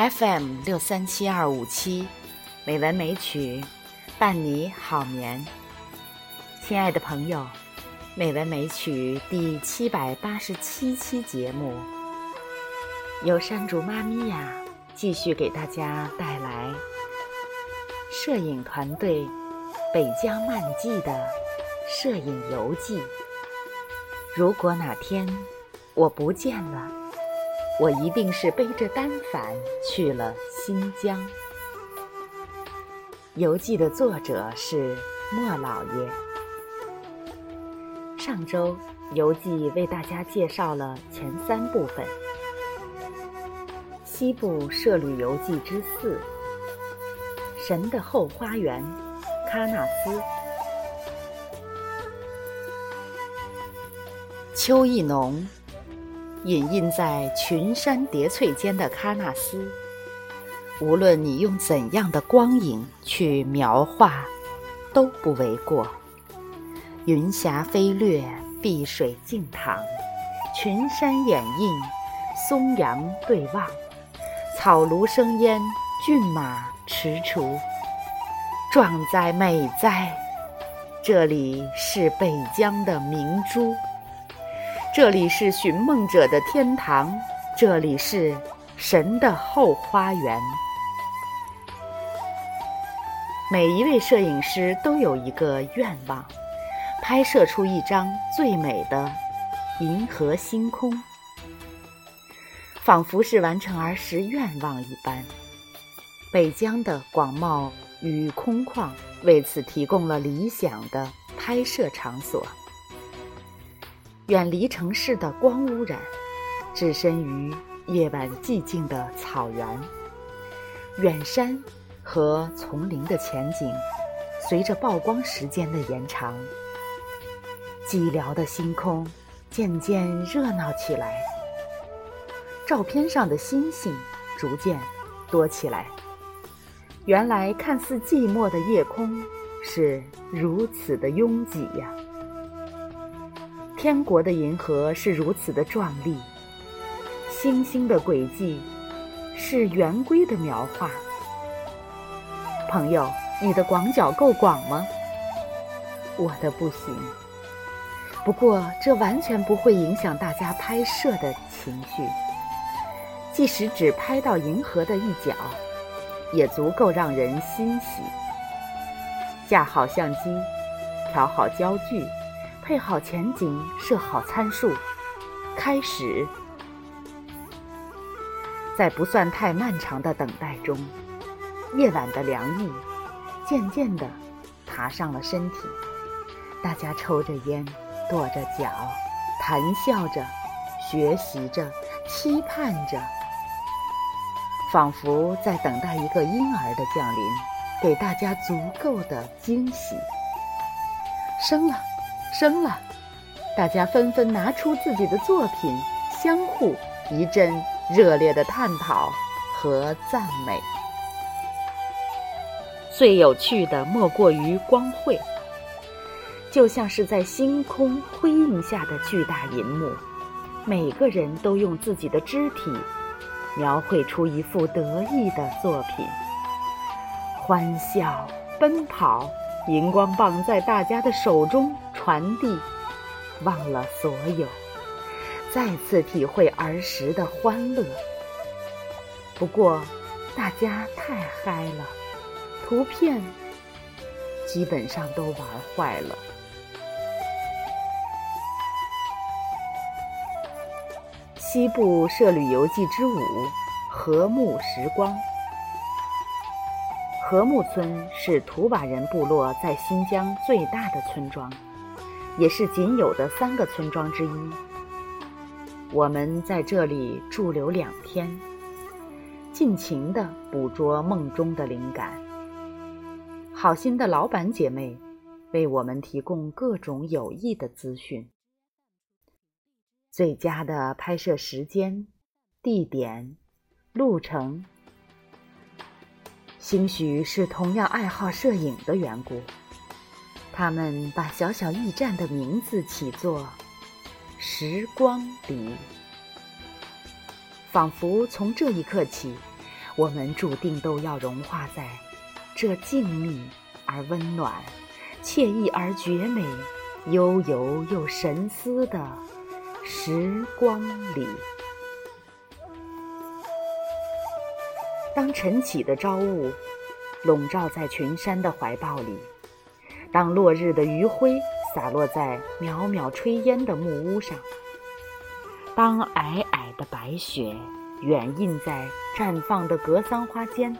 FM 六三七二五七，美文美曲，伴你好眠。亲爱的朋友，美文美曲第七百八十七期节目，由山竹妈咪呀继续给大家带来摄影团队北疆漫记的摄影游记。如果哪天我不见了，我一定是背着单反去了新疆。游记的作者是莫老爷。上周游记为大家介绍了前三部分：西部摄旅游记之四，神的后花园，喀纳斯。秋意浓，隐印在群山叠翠间的喀纳斯，无论你用怎样的光影去描画，都不为过。云霞飞掠，碧水静淌，群山掩映，松杨对望，草庐生烟，骏马驰锄，壮哉美哉！这里是北疆的明珠。这里是寻梦者的天堂，这里是神的后花园。每一位摄影师都有一个愿望，拍摄出一张最美的银河星空，仿佛是完成儿时愿望一般。北疆的广袤与空旷为此提供了理想的拍摄场所。远离城市的光污染，置身于夜晚寂静的草原，远山和丛林的前景，随着曝光时间的延长，寂寥的星空渐渐热闹起来。照片上的星星逐渐多起来。原来看似寂寞的夜空是如此的拥挤呀。天国的银河是如此的壮丽，星星的轨迹是圆规的描画。朋友，你的广角够广吗？我的不行。不过这完全不会影响大家拍摄的情绪。即使只拍到银河的一角，也足够让人欣喜。架好相机，调好焦距。配好前景，设好参数，开始。在不算太漫长的等待中，夜晚的凉意渐渐地爬上了身体。大家抽着烟，跺着脚，谈笑着，学习着，期盼着，仿佛在等待一个婴儿的降临，给大家足够的惊喜。生了。生了，大家纷纷拿出自己的作品，相互一阵热烈的探讨和赞美。最有趣的莫过于光绘，就像是在星空辉映下的巨大银幕，每个人都用自己的肢体描绘出一幅得意的作品，欢笑奔跑。荧光棒在大家的手中传递，忘了所有，再次体会儿时的欢乐。不过，大家太嗨了，图片基本上都玩坏了。西部社旅游记之五：和睦时光。和睦村是图瓦人部落在新疆最大的村庄，也是仅有的三个村庄之一。我们在这里驻留两天，尽情地捕捉梦中的灵感。好心的老板姐妹为我们提供各种有益的资讯。最佳的拍摄时间、地点、路程。兴许是同样爱好摄影的缘故，他们把小小驿站的名字起作“时光里”，仿佛从这一刻起，我们注定都要融化在这静谧而温暖、惬意而绝美、悠游又神思的时光里。当晨起的朝雾笼罩在群山的怀抱里，当落日的余晖洒落在渺渺炊烟的木屋上，当皑皑的白雪远映在绽放的格桑花间，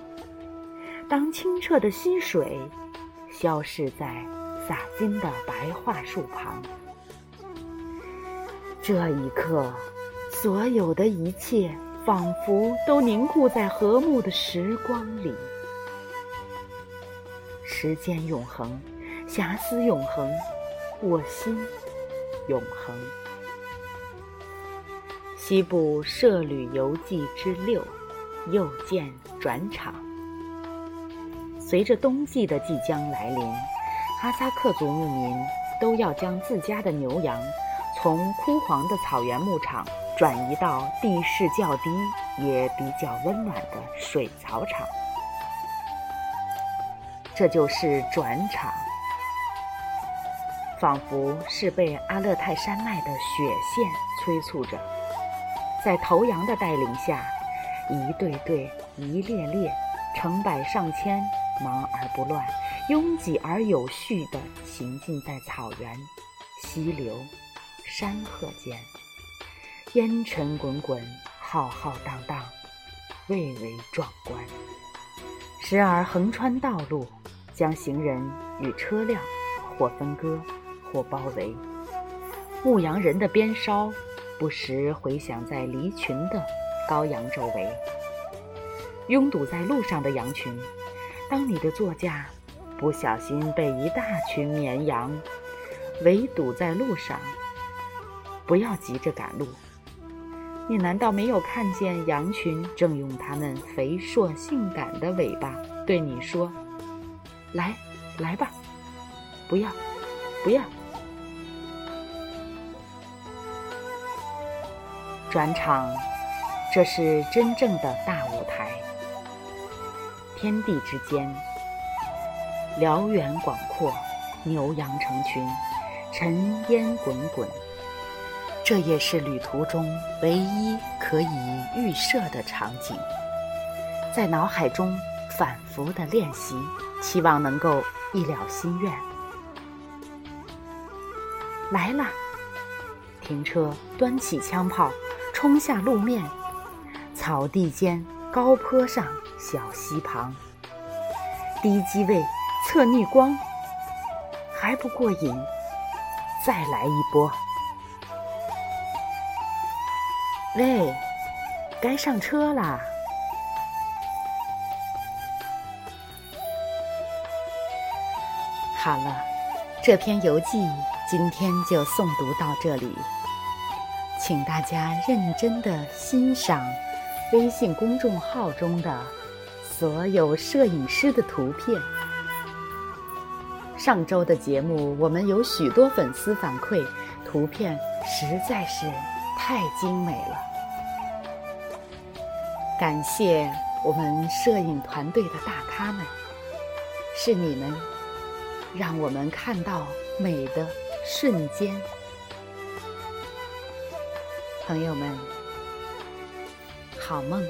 当清澈的溪水消逝在洒金的白桦树旁，这一刻，所有的一切。仿佛都凝固在和睦的时光里，时间永恒，遐思永恒，我心永恒。西部涉旅游记之六，又见转场。随着冬季的即将来临，哈萨克族牧民都要将自家的牛羊从枯黄的草原牧场。转移到地势较低也比较温暖的水草场，这就是转场，仿佛是被阿勒泰山脉的雪线催促着，在头羊的带领下，一对对、一列列、成百上千，忙而不乱、拥挤而有序地行进在草原、溪流、山壑间。烟尘滚滚，浩浩荡荡，蔚为壮观。时而横穿道路，将行人与车辆或分割，或包围。牧羊人的鞭梢不时回响在离群的羔羊周围。拥堵在路上的羊群，当你的座驾不小心被一大群绵羊围堵在路上，不要急着赶路。你难道没有看见羊群正用它们肥硕性感的尾巴对你说：“来，来吧，不要，不要。”转场，这是真正的大舞台。天地之间，辽远广阔，牛羊成群，尘烟滚滚。这也是旅途中唯一可以预设的场景，在脑海中反复的练习，期望能够一了心愿。来了，停车，端起枪炮，冲下路面，草地间，高坡上，小溪旁，低机位，侧逆光，还不过瘾，再来一波。喂，该上车啦！好了，这篇游记今天就诵读到这里，请大家认真的欣赏微信公众号中的所有摄影师的图片。上周的节目，我们有许多粉丝反馈，图片实在是。太精美了！感谢我们摄影团队的大咖们，是你们让我们看到美的瞬间。朋友们，好梦。